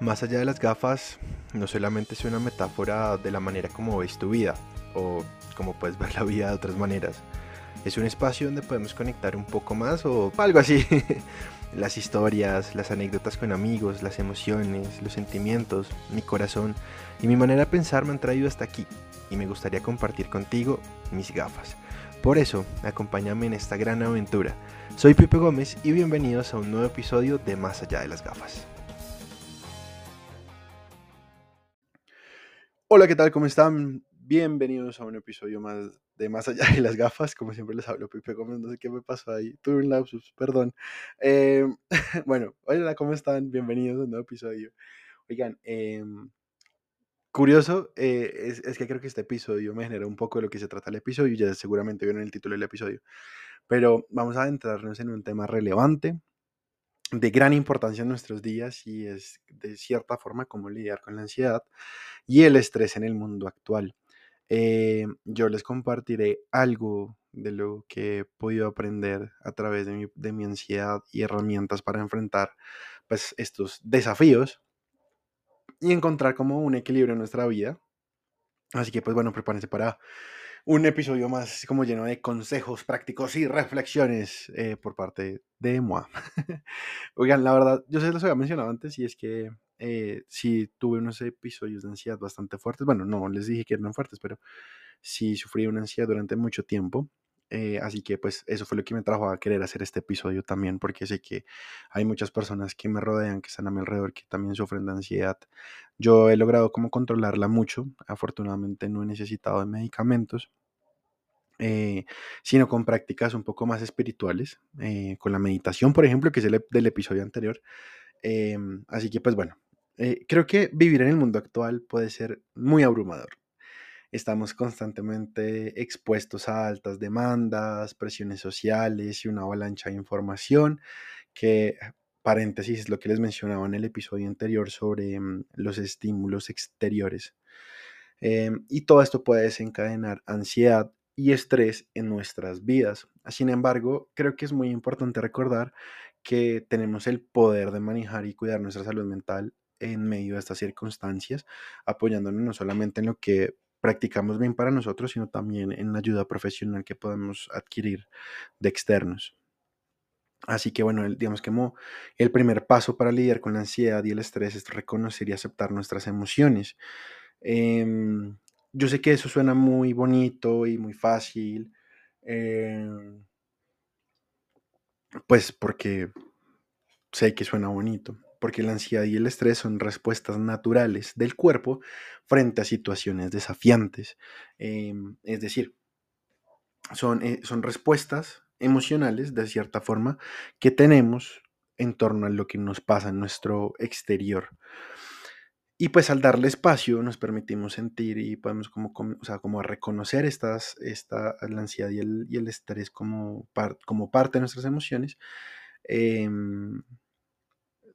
Más allá de las gafas, no solamente es una metáfora de la manera como ves tu vida, o como puedes ver la vida de otras maneras. Es un espacio donde podemos conectar un poco más o algo así. las historias, las anécdotas con amigos, las emociones, los sentimientos, mi corazón y mi manera de pensar me han traído hasta aquí y me gustaría compartir contigo mis gafas. Por eso, acompáñame en esta gran aventura. Soy Pipe Gómez y bienvenidos a un nuevo episodio de Más allá de las gafas. Hola, ¿qué tal? ¿Cómo están? Bienvenidos a un episodio más de Más allá de las gafas. Como siempre les hablo, Pipe Gómez, no sé qué me pasó ahí. Tuve un lapsus, perdón. Eh, bueno, hola, ¿cómo están? Bienvenidos a un nuevo episodio. Oigan, em, curioso, eh, es, es, que creo que este episodio me genera un poco de lo que se trata el episodio, ya seguramente vieron el título del episodio, pero vamos a adentrarnos en un tema relevante, de gran importancia en nuestros días y es de cierta forma cómo lidiar con la ansiedad y el estrés en el mundo actual. Eh, yo les compartiré algo de lo que he podido aprender a través de mi, de mi ansiedad y herramientas para enfrentar pues, estos desafíos y encontrar como un equilibrio en nuestra vida. Así que pues bueno, prepárense para un episodio más como lleno de consejos prácticos y reflexiones eh, por parte de Moa. Oigan, la verdad, yo se los había mencionado antes y es que eh, sí tuve unos episodios de ansiedad bastante fuertes. Bueno, no les dije que eran fuertes, pero sí sufrí una ansiedad durante mucho tiempo. Eh, así que pues eso fue lo que me trajo a querer hacer este episodio también, porque sé que hay muchas personas que me rodean, que están a mi alrededor, que también sufren de ansiedad. Yo he logrado como controlarla mucho, afortunadamente no he necesitado de medicamentos, eh, sino con prácticas un poco más espirituales, eh, con la meditación, por ejemplo, que es el del episodio anterior. Em, así que pues bueno, creo que vivir en el mundo actual puede ser muy abrumador estamos constantemente expuestos a altas demandas, presiones sociales y una avalancha de información que, paréntesis, es lo que les mencionaba en el episodio anterior sobre mm, los estímulos exteriores. Em, y todo esto puede desencadenar ansiedad y estrés en nuestras vidas. Sin embargo, creo que es muy importante recordar que tenemos el poder de manejar y cuidar nuestra salud mental en medio de estas circunstancias, apoyándonos no solamente en lo que practicamos bien para nosotros, sino también en la ayuda profesional que podemos adquirir de externos. Así que bueno, digamos que el primer paso para lidiar con la ansiedad y el estrés es reconocer y aceptar nuestras emociones. Em, yo sé que eso suena muy bonito y muy fácil, em, pues porque sé que suena bonito, porque la ansiedad y el estrés son respuestas naturales del cuerpo frente a situaciones desafiantes. Em, es decir, son, eh, son respuestas emocionales, de cierta forma, que tenemos en torno a lo que nos pasa en nuestro exterior. Y pues al darle espacio nos permitimos sentir y podemos como, como, reconocer estas, esta, la ansiedad y el, y el estrés como, como parte de nuestras emociones. Em,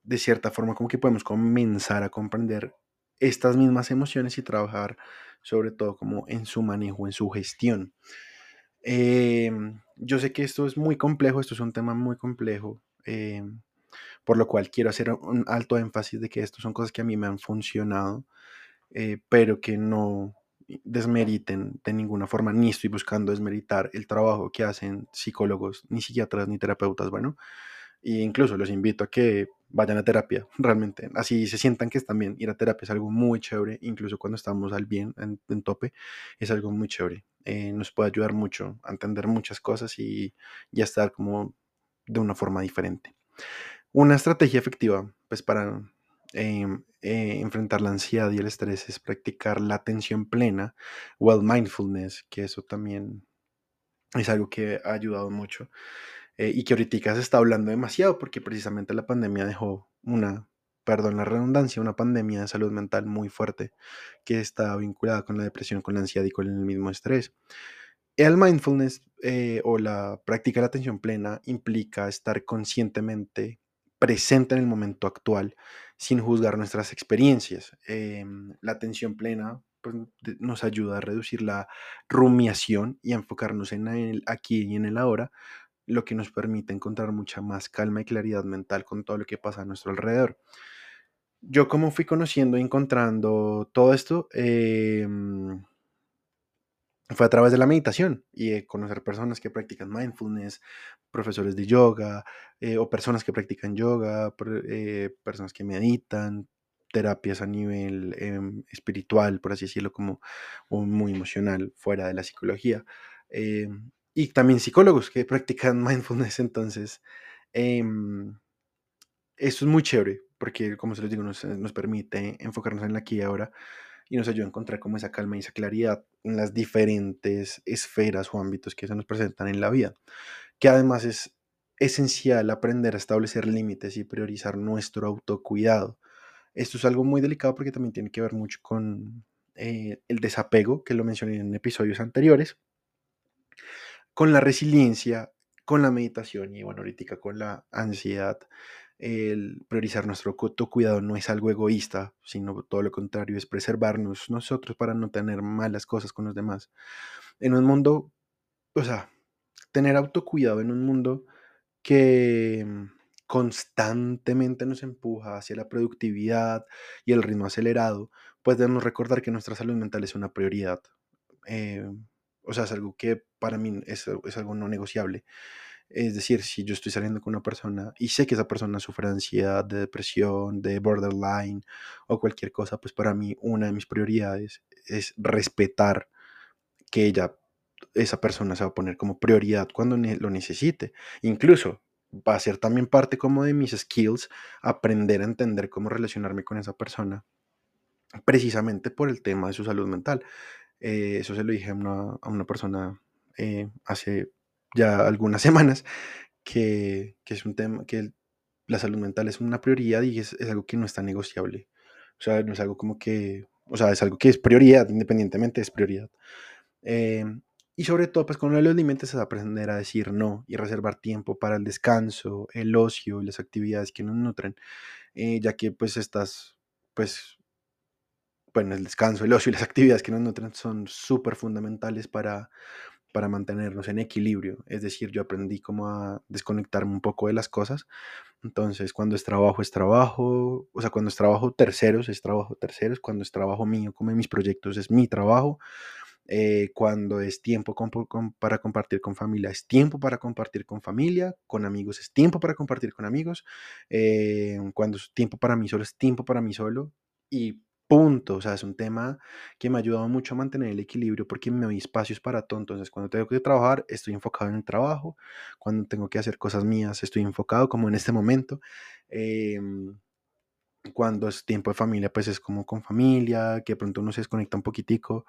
de cierta forma como que podemos comenzar a comprender estas mismas emociones y trabajar sobre todo como en su manejo, en su gestión. Em, yo sé que esto es muy complejo, esto es un tema muy complejo, em, por lo cual quiero hacer un alto énfasis de que esto son cosas que a mí me han funcionado, eh, pero que no desmeriten de ninguna forma, ni estoy buscando desmeritar el trabajo que hacen psicólogos, ni psiquiatras, ni terapeutas, bueno, e incluso los invito a que vayan a terapia, realmente. Así se sientan que están bien. Ir a terapia es algo muy chévere, incluso cuando estamos al bien, en, tope, es algo muy chévere. Eh, nos puede ayudar mucho a entender muchas cosas y, a estar como de una forma diferente. Una estrategia efectiva, pues para em, eh, enfrentar la ansiedad y el estrés es practicar la atención plena o el mindfulness, que eso también es algo que ha ayudado mucho. Eh, y que ahorita se está hablando demasiado porque precisamente la pandemia dejó una, perdón la redundancia, una pandemia de salud mental muy fuerte que está vinculada con la depresión, con la ansiedad y con el mismo estrés. El mindfulness eh, o la práctica de la atención plena implica estar conscientemente presente en el momento actual sin juzgar nuestras experiencias. Em, la atención plena pues, nos ayuda a reducir la rumiación y a enfocarnos en el aquí y en el ahora, lo que nos permite encontrar mucha más calma y claridad mental con todo lo que pasa a nuestro alrededor. yo como fui conociendo y encontrando todo esto, em, fue a través de la meditación y conocer personas que practican mindfulness, profesores de yoga eh, o personas que practican yoga, eh, personas que meditan, terapias a nivel em, espiritual, por así decirlo, como muy emocional, fuera de la psicología. Y también psicólogos que practican mindfulness, entonces, em, eso es muy chévere, porque como se les digo, nos, nos permite enfocarnos en la aquí y ahora y nos ayuda a encontrar como esa calma y esa claridad en las diferentes esferas o ámbitos que se nos presentan en la vida, que además es esencial aprender a establecer límites y priorizar nuestro autocuidado. Esto es algo muy delicado porque también tiene que ver mucho con eh, el desapego, que lo mencioné en episodios anteriores, con la resiliencia, con la meditación y bueno, ahorita con la ansiedad el priorizar nuestro cuidado no es algo egoísta, sino todo lo contrario, es preservarnos nosotros para no tener malas cosas con los demás. En un mundo, o sea, tener autocuidado en un mundo que mm, constantemente nos empuja hacia la productividad y el ritmo acelerado, pues debemos recordar que nuestra salud mental es una prioridad. Eh, o sea, es algo que para mí es, es algo no negociable. Es decir, si yo estoy saliendo con una persona y sé que esa persona sufre de ansiedad, de depresión, de borderline o cualquier cosa, pues para mí una de mis prioridades es respetar que ella, esa persona se va a poner como prioridad cuando lo necesite. Incluso va a ser también parte como de mis skills aprender a entender cómo relacionarme con esa persona precisamente por el tema de su salud mental. Eh, eso se lo dije a una, persona eh, hace ya algunas semanas, que, es un tema, que la salud mental es una prioridad y es, algo que no está negociable. O sea, no es algo como que, o sea, es algo que es prioridad, independientemente es prioridad. Em, y sobre todo, pues con los límites es aprender a decir no y reservar tiempo para el descanso, el ocio y las actividades que nos nutren, eh, ya que pues estas, pues, bueno, el descanso, el ocio y las actividades que nos nutren son súper fundamentales para para mantenernos en equilibrio. Es decir, yo aprendí como a desconectarme un poco de las cosas. Entonces, cuando es trabajo, es trabajo. O sea, cuando es trabajo terceros, es trabajo terceros. Cuando es trabajo mío, como en mis proyectos, es mi trabajo. Eh, cuando es tiempo para compartir con familia, es tiempo para compartir con familia, con amigos, es tiempo para compartir con amigos, eh, cuando es tiempo para mí solo, es tiempo para mí solo, y Punto. O sea, es un tema que me ha ayudado mucho a mantener el equilibrio porque me doy espacios para todo. Entonces, cuando tengo que trabajar, estoy enfocado en el trabajo. Cuando tengo que hacer cosas mías, estoy enfocado como en este momento. Em, cuando es tiempo de familia, pues es como con familia, que de pronto uno se desconecta un poquitico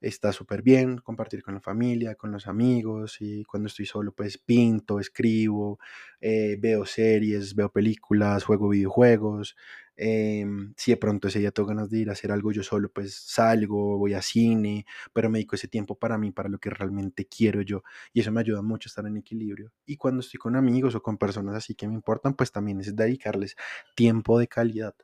está súper bien compartir con la familia, con los amigos y cuando estoy solo pues pinto, escribo, eh, veo series, veo películas, juego videojuegos. Em, si de pronto ese día tengo ganas de ir a hacer algo yo solo, pues salgo, voy a cine, pero me dedico ese tiempo para mí, para lo que realmente quiero yo. Y eso me ayuda mucho a estar en equilibrio. Y cuando estoy con amigos o con personas así que me importan, pues también es dedicarles tiempo de calidad.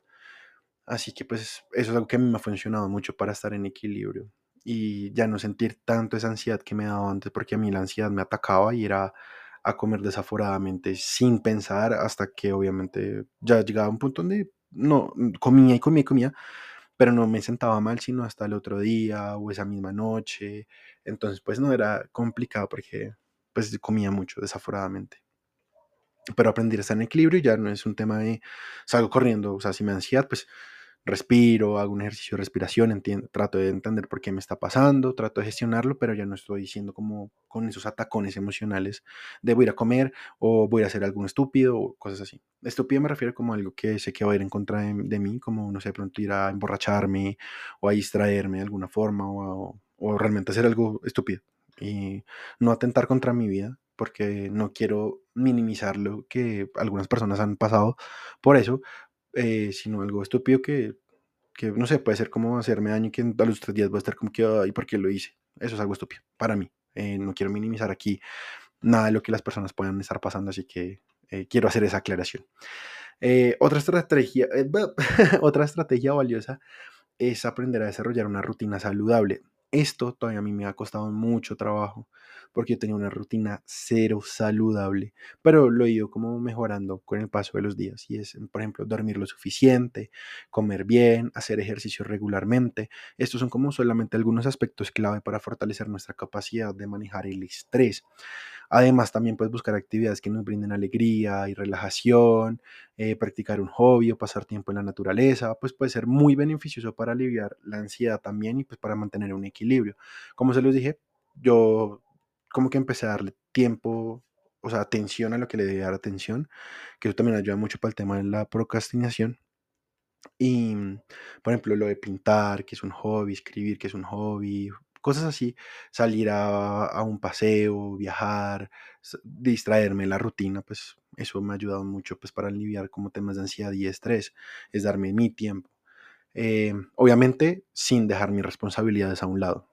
Así que pues eso es algo que a mí me ha funcionado mucho para estar en equilibrio y ya no sentir tanto esa ansiedad que me daba antes, porque a mí la ansiedad me atacaba y era a comer desaforadamente sin pensar hasta que obviamente ya llegaba un punto donde no comía y comía y comía, pero no me sentaba mal sino hasta el otro día o esa misma noche. Entonces pues no era complicado porque pues comía mucho desaforadamente. Pero aprender a estar en equilibrio ya no es un tema de salgo corriendo, o sea, si me ansiedad, pues respiro, hago un ejercicio de respiración, trato de entender por qué me está pasando, trato de gestionarlo, pero ya no estoy diciendo como con esos atacones emocionales de voy a ir a comer o voy a hacer algo estúpido o cosas así. Estúpido me refiero como algo que sé que va a ir en contra de, mí, como no sé, pronto ir a emborracharme o a distraerme de alguna forma o, o realmente hacer algo estúpido y no atentar contra mi vida porque no quiero minimizar lo que algunas personas han pasado por eso, eh, sino algo estúpido que, que, no sé, puede ser como hacerme daño y que a los tres días voy a estar como que, ¿y por qué lo hice? Eso es algo estúpido para mí. Eh, no quiero minimizar aquí nada de lo que las personas puedan estar pasando, así que eh, quiero hacer esa aclaración. otra estrategia, otra estrategia valiosa es aprender a desarrollar una rutina saludable. Esto todavía a mí me ha costado mucho trabajo porque yo tenía una rutina cero saludable, pero lo he ido como mejorando con el paso de los días y es, por ejemplo, dormir lo suficiente, comer bien, hacer ejercicio regularmente. Estos son como solamente algunos aspectos clave para fortalecer nuestra capacidad de manejar el estrés. Además, también puedes buscar actividades que nos brinden alegría y relajación, eh, practicar un hobby o pasar tiempo en la naturaleza, pues puede ser muy beneficioso para aliviar la ansiedad también y pues para mantener un equilibrio. Como se los dije, yo como que empecé a darle tiempo, o sea, atención a lo que le debía dar atención, que eso también ayuda mucho para el tema de la procrastinación. Y, por ejemplo, lo de pintar, que es un hobby, escribir, que es un hobby, cosas así, salir a, un paseo, viajar, distraerme la rutina, pues eso me ha ayudado mucho pues para aliviar como temas de ansiedad y estrés, es darme mi tiempo. Eh, obviamente sin dejar mis responsabilidades a un lado.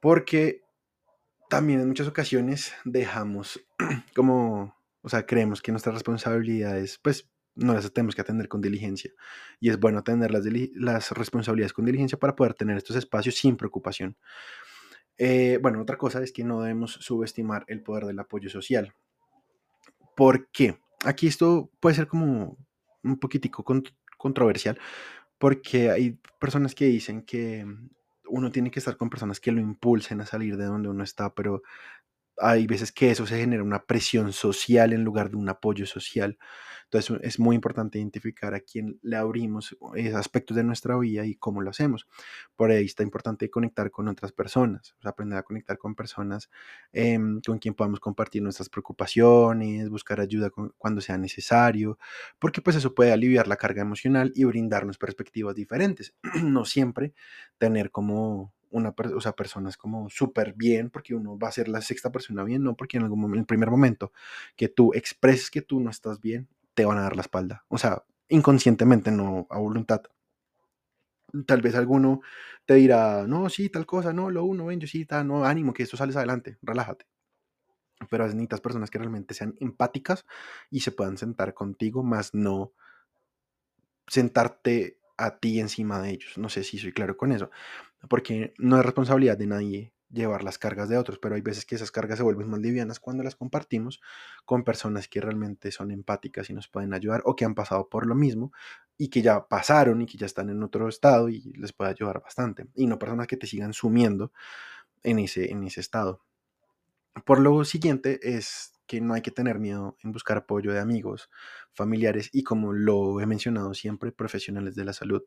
Porque también en muchas ocasiones dejamos como, o sea, creemos que nuestras responsabilidades pues no las tenemos que atender con diligencia. Y es bueno atender las, las responsabilidades con diligencia para poder tener estos espacios sin preocupación. Eh, bueno, otra cosa es que no debemos subestimar el poder del apoyo social. ¿Por qué? Aquí esto puede ser como un poquitico controversial, porque hay personas que dicen que uno tiene que estar con personas que lo impulsen a salir de donde uno está, pero hay veces que eso se genera una presión social en lugar de un apoyo social. Entonces es muy importante identificar a quién le abrimos esos aspectos de nuestra vida y cómo lo hacemos. Por ahí está importante conectar con otras personas, aprender a conectar con personas em, con quien podamos compartir nuestras preocupaciones, buscar ayuda cuando sea necesario, porque pues eso puede aliviar la carga emocional y brindarnos perspectivas diferentes. no siempre tener como una o sea, personas como súper bien, porque uno va a ser la sexta persona bien, no porque en algún el primer momento que tú expreses que tú no estás bien, te van a dar la espalda. O sea, inconscientemente, no a voluntad. Tal vez alguno te dirá, no, sí, tal cosa, no, lo uno, ven, yo sí, tal, no, ánimo, que esto sales adelante, relájate. Pero necesitas personas que realmente sean empáticas y se puedan sentar contigo, más no sentarte a ti encima de ellos. No sé si soy claro con eso, porque no es responsabilidad de nadie llevar las cargas de otros, pero hay veces que esas cargas se vuelven más livianas cuando las compartimos con personas que realmente son empáticas y nos pueden ayudar o que han pasado por lo mismo y que ya pasaron y que ya están en otro estado y les puede ayudar bastante y no personas que te sigan sumiendo en ese, en ese estado. Por lo siguiente es que no hay que tener miedo en buscar apoyo de amigos, familiares y como lo he mencionado siempre, profesionales de la salud,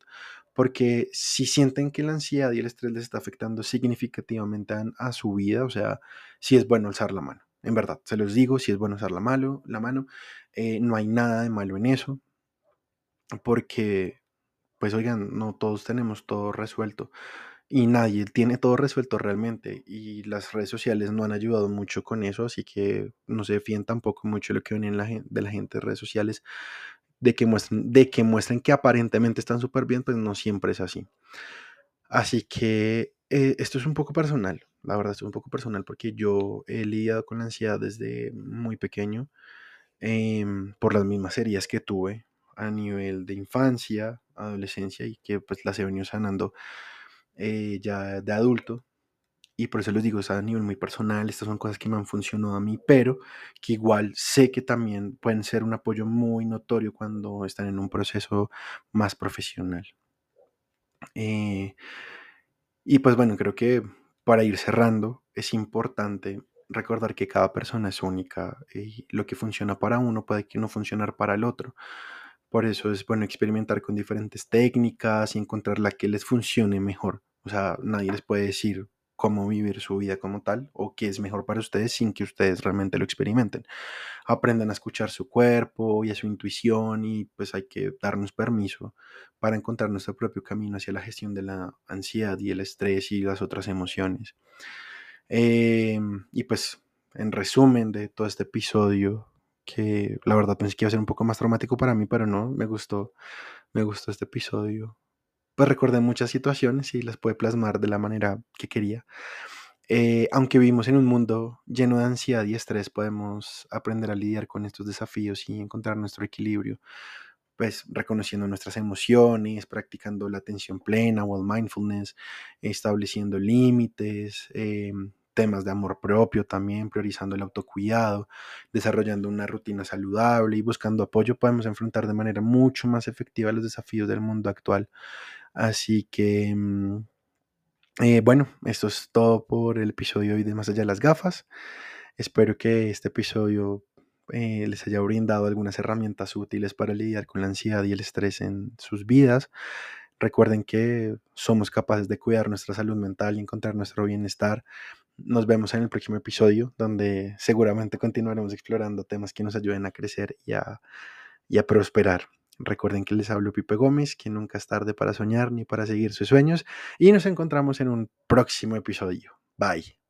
porque si sienten que la ansiedad y el estrés les está afectando significativamente a, su vida, o sea, si es bueno alzar la mano. En verdad, se los digo, si es bueno alzar la mano, eh, no hay nada de malo en eso, porque, pues oigan, no todos tenemos todo resuelto y nadie tiene todo resuelto realmente y las redes sociales no han ayudado mucho con eso, así que no se fíen tampoco mucho lo que ven en la, de la gente de redes sociales, de que muestren, de que muestren que aparentemente están súper bien, pues no siempre es así. Así que eh, esto es un poco personal, la verdad, esto es un poco personal porque yo he lidiado con la ansiedad desde muy pequeño em, por las mismas heridas que tuve a nivel de infancia, adolescencia y que pues las he venido sanando eh, ya de adulto. Y por eso les digo, es a nivel muy personal, estas son cosas que me han funcionado a mí, pero que igual sé que también pueden ser un apoyo muy notorio cuando están en un proceso más profesional. Eh, y pues bueno, creo que para ir cerrando, es importante recordar que cada persona es única y lo que funciona para uno puede que no funcionar para el otro. Por eso es bueno experimentar con diferentes técnicas y encontrar la que les funcione mejor. O sea, nadie les puede decir cómo vivir su vida como tal o qué es mejor para ustedes sin que ustedes realmente lo experimenten. Aprendan a escuchar su cuerpo y a su intuición y pues hay que darnos permiso para encontrar nuestro propio camino hacia la gestión de la ansiedad y el estrés y las otras emociones. Em, y pues en resumen de todo este episodio, que la verdad pensé que iba a ser un poco más traumático para mí, pero no, me gustó, me gustó este episodio. Pues recordé muchas situaciones y las pude plasmar de la manera que quería. Eh, aunque vivimos en un mundo lleno de ansiedad y estrés, podemos aprender a lidiar con estos desafíos y encontrar nuestro equilibrio, pues reconociendo nuestras emociones, practicando la atención plena o el mindfulness, estableciendo límites, em, temas de amor propio también, priorizando el autocuidado, desarrollando una rutina saludable y buscando apoyo, podemos enfrentar de manera mucho más efectiva los desafíos del mundo actual. Así que, mm, eh, bueno, esto es todo por el episodio hoy de Más allá de las gafas. Espero que este episodio eh, les haya brindado algunas herramientas útiles para lidiar con la ansiedad y el estrés en sus vidas. Recuerden que somos capaces de cuidar nuestra salud mental y encontrar nuestro bienestar. Nos vemos en el próximo episodio, donde seguramente continuaremos explorando temas que nos ayuden a crecer y a, prosperar. Recuerden que les hablo Pipe Gómez, que nunca es tarde para soñar ni para seguir sus sueños, y nos encontramos en un próximo episodio. Bye.